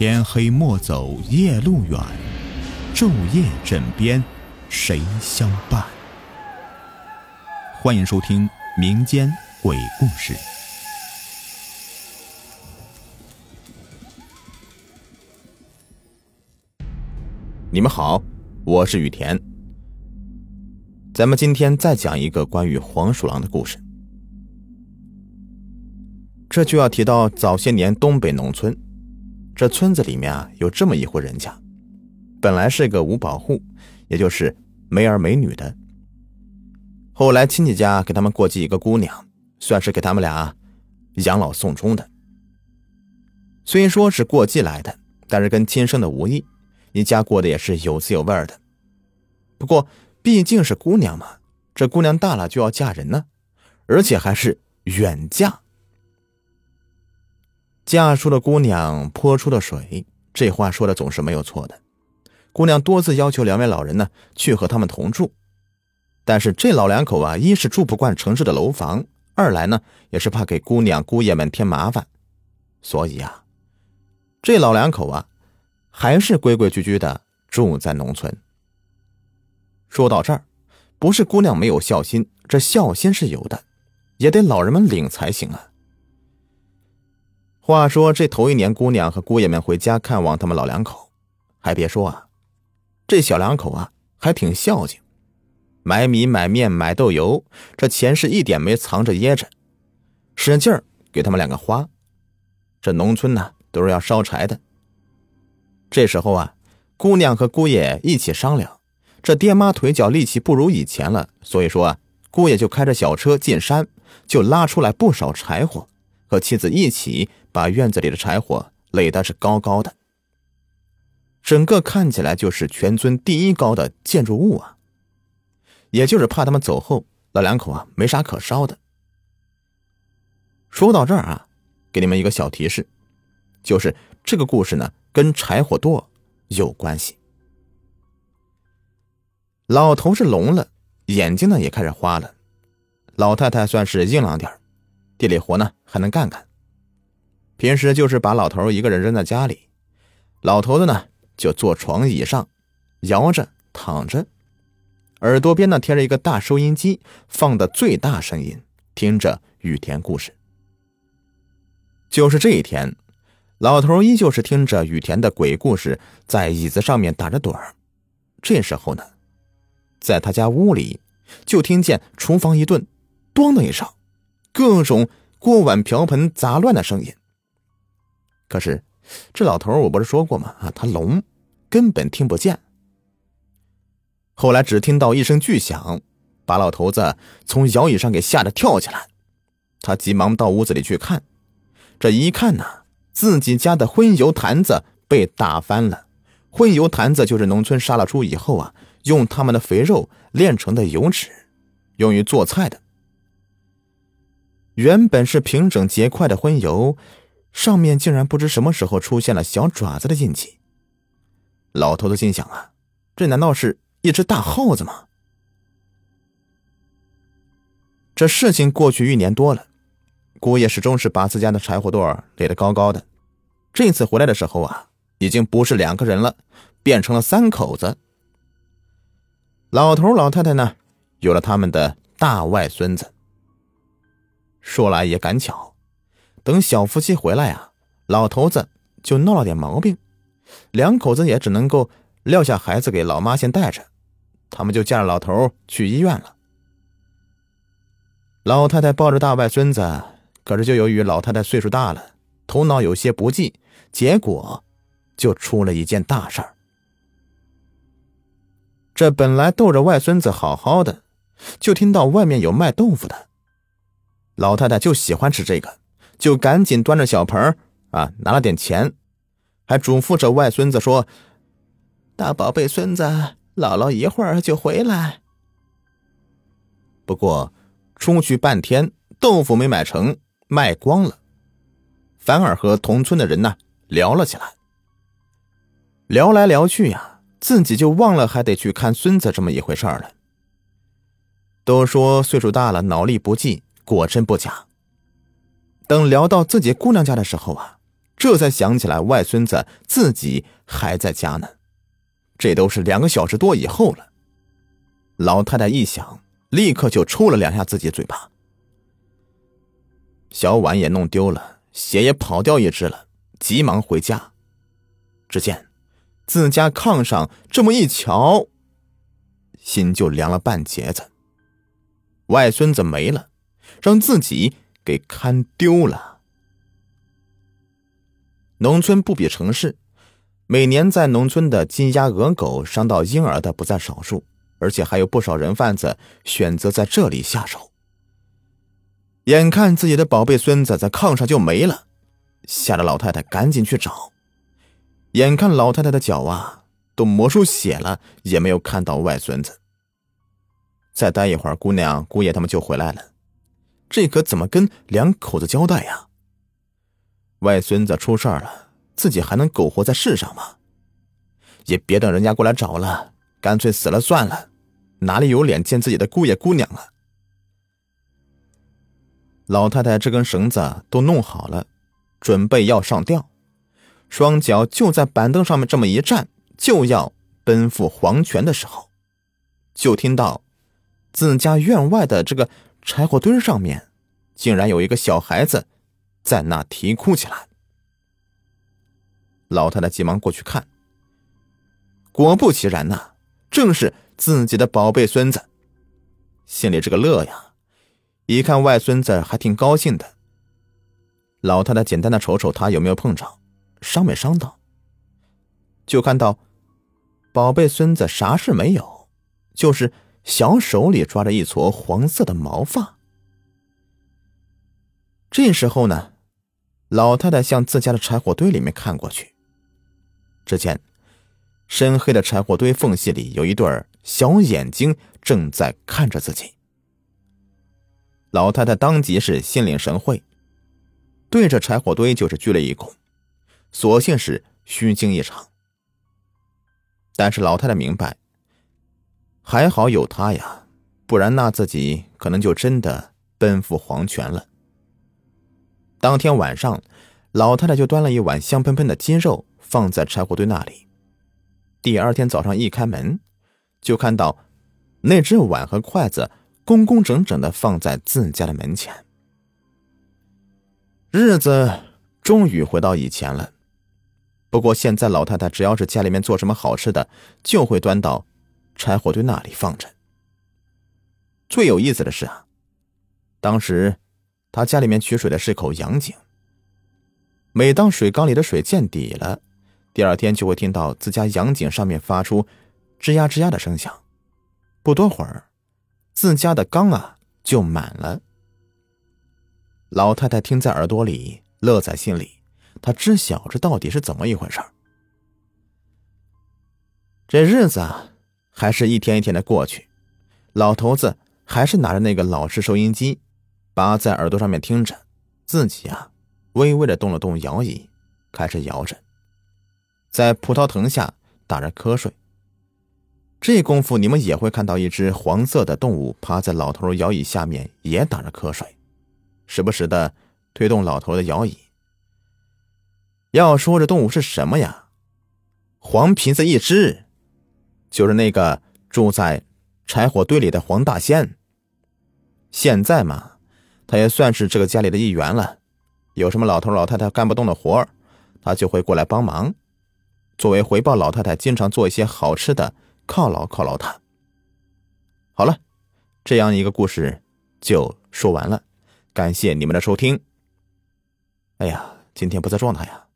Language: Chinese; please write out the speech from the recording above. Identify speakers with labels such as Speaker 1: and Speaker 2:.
Speaker 1: 天黑莫走夜路远，昼夜枕边谁相伴？欢迎收听民间鬼故事。
Speaker 2: 你们好，我是雨田。咱们今天再讲一个关于黄鼠狼的故事。这就要提到早些年东北农村。这村子里面啊，有这么一户人家，本来是个五保户，也就是没儿没女的。后来亲戚家给他们过继一个姑娘，算是给他们俩养老送终的。虽说是过继来的，但是跟亲生的无异，一家过得也是有滋有味的。不过毕竟是姑娘嘛，这姑娘大了就要嫁人呢，而且还是远嫁。嫁出的姑娘泼出的水，这话说的总是没有错的。姑娘多次要求两位老人呢去和他们同住，但是这老两口啊，一是住不惯城市的楼房，二来呢也是怕给姑娘姑爷们添麻烦，所以啊，这老两口啊，还是规规矩矩的住在农村。说到这儿，不是姑娘没有孝心，这孝心是有的，也得老人们领才行啊。话说这头一年，姑娘和姑爷们回家看望他们老两口，还别说啊，这小两口啊还挺孝敬，买米买面买豆油，这钱是一点没藏着掖着，使劲儿给他们两个花。这农村呢都是要烧柴的，这时候啊，姑娘和姑爷一起商量，这爹妈腿脚力气不如以前了，所以说啊，姑爷就开着小车进山，就拉出来不少柴火。和妻子一起把院子里的柴火垒的是高高的，整个看起来就是全村第一高的建筑物啊。也就是怕他们走后，老两口啊没啥可烧的。说到这儿啊，给你们一个小提示，就是这个故事呢跟柴火垛有关系。老头是聋了，眼睛呢也开始花了，老太太算是硬朗点地里活呢还能干干，平时就是把老头一个人扔在家里，老头子呢就坐床椅上，摇着躺着，耳朵边呢贴着一个大收音机，放的最大声音，听着雨田故事。就是这一天，老头依旧是听着雨田的鬼故事，在椅子上面打着盹儿。这时候呢，在他家屋里，就听见厨房一顿“咣”的一声。各种锅碗瓢盆杂乱的声音。可是，这老头我不是说过吗？啊，他聋，根本听不见。后来只听到一声巨响，把老头子从摇椅上给吓得跳起来。他急忙到屋子里去看，这一看呢，自己家的荤油坛子被打翻了。荤油坛子就是农村杀了猪以后啊，用他们的肥肉炼成的油脂，用于做菜的。原本是平整结块的荤油，上面竟然不知什么时候出现了小爪子的印记。老头子心想啊，这难道是一只大耗子吗？这事情过去一年多了，姑爷始终是把自家的柴火垛垒得高高的。这次回来的时候啊，已经不是两个人了，变成了三口子。老头老太太呢，有了他们的大外孙子。说来也赶巧，等小夫妻回来啊，老头子就闹了点毛病，两口子也只能够撂下孩子给老妈先带着，他们就架着老头去医院了。老太太抱着大外孙子，可是就由于老太太岁数大了，头脑有些不济，结果就出了一件大事儿。这本来逗着外孙子好好的，就听到外面有卖豆腐的。老太太就喜欢吃这个，就赶紧端着小盆啊，拿了点钱，还嘱咐着外孙子说：“大宝贝孙子，姥姥一会儿就回来。”不过出去半天，豆腐没买成，卖光了，反而和同村的人呢聊了起来。聊来聊去呀，自己就忘了还得去看孙子这么一回事儿了。都说岁数大了，脑力不济。果真不假。等聊到自己姑娘家的时候啊，这才想起来外孙子自己还在家呢。这都是两个小时多以后了。老太太一想，立刻就抽了两下自己嘴巴。小碗也弄丢了，鞋也跑掉一只了，急忙回家。只见自家炕上这么一瞧，心就凉了半截子。外孙子没了，让自己给看丢了。农村不比城市，每年在农村的鸡鸭鹅狗伤到婴儿的不在少数，而且还有不少人贩子选择在这里下手。眼看自己的宝贝孙子在炕上就没了，吓得老太太赶紧去找。眼看老太太的脚啊都磨出血了，也没有看到外孙子。再待一会儿，姑娘、姑爷他们就回来了，这可怎么跟两口子交代呀？外孙子出事了，自己还能苟活在世上吗？也别等人家过来找了，干脆死了算了，哪里有脸见自己的姑爷姑娘啊？老太太这根绳子都弄好了，准备要上吊。双脚就在板凳上面这么一站，就要奔赴黄泉的时候，就听到自家院外的这个柴火堆上面，竟然有一个小孩子在那啼哭起来。老太太急忙过去看，果不其然呐，正是自己的宝贝孙子，心里这个乐呀！一看外孙子还挺高兴的。老太太简单的瞅瞅他有没有碰着。伤没伤到？就看到宝贝孙子啥事没有，就是小手里抓着一撮黄色的毛发。这时候呢，老太太向自家的柴火堆里面看过去，只见深黑的柴火堆缝隙里有一对小眼睛正在看着自己。老太太当即是心领神会，对着柴火堆就是鞠了一躬。所幸是虚惊一场，但是老太太明白，还好有他呀，不然那自己可能就真的奔赴黄泉了。当天晚上，老太太就端了一碗香喷喷的鸡肉放在柴火堆那里。第二天早上一开门，就看到那只碗和筷子工工整整的放在自家的门前。日子终于回到以前了。不过现在老太太只要是家里面做什么好吃的，就会端到柴火堆那里放着。最有意思的是啊，当时他家里面取水的是口洋井。每当水缸里的水见底了，第二天就会听到自家洋井上面发出吱呀吱呀的声响。不多会儿，自家的缸啊就满了。老太太听在耳朵里，乐在心里。她知晓这到底是怎么一回事这日子啊，还是一天一天的过去。老头子还是拿着那个老式收音机，扒在耳朵上面听着，自己啊，微微的动了动摇椅，开始摇着，在葡萄藤下打着瞌睡。这功夫，你们也会看到一只黄色的动物趴在老头摇椅下面，也打着瞌睡，时不时的推动老头的摇椅。要说这动物是什么呀？黄皮子一只，就是那个住在柴火堆里的黄大仙。现在嘛，他也算是这个家里的一员了。有什么老头老太太干不动的活他就会过来帮忙。作为回报，老太太经常做一些好吃的犒劳犒劳他。好了，这样一个故事就说完了。感谢你们的收听。哎呀，今天不在状态呀。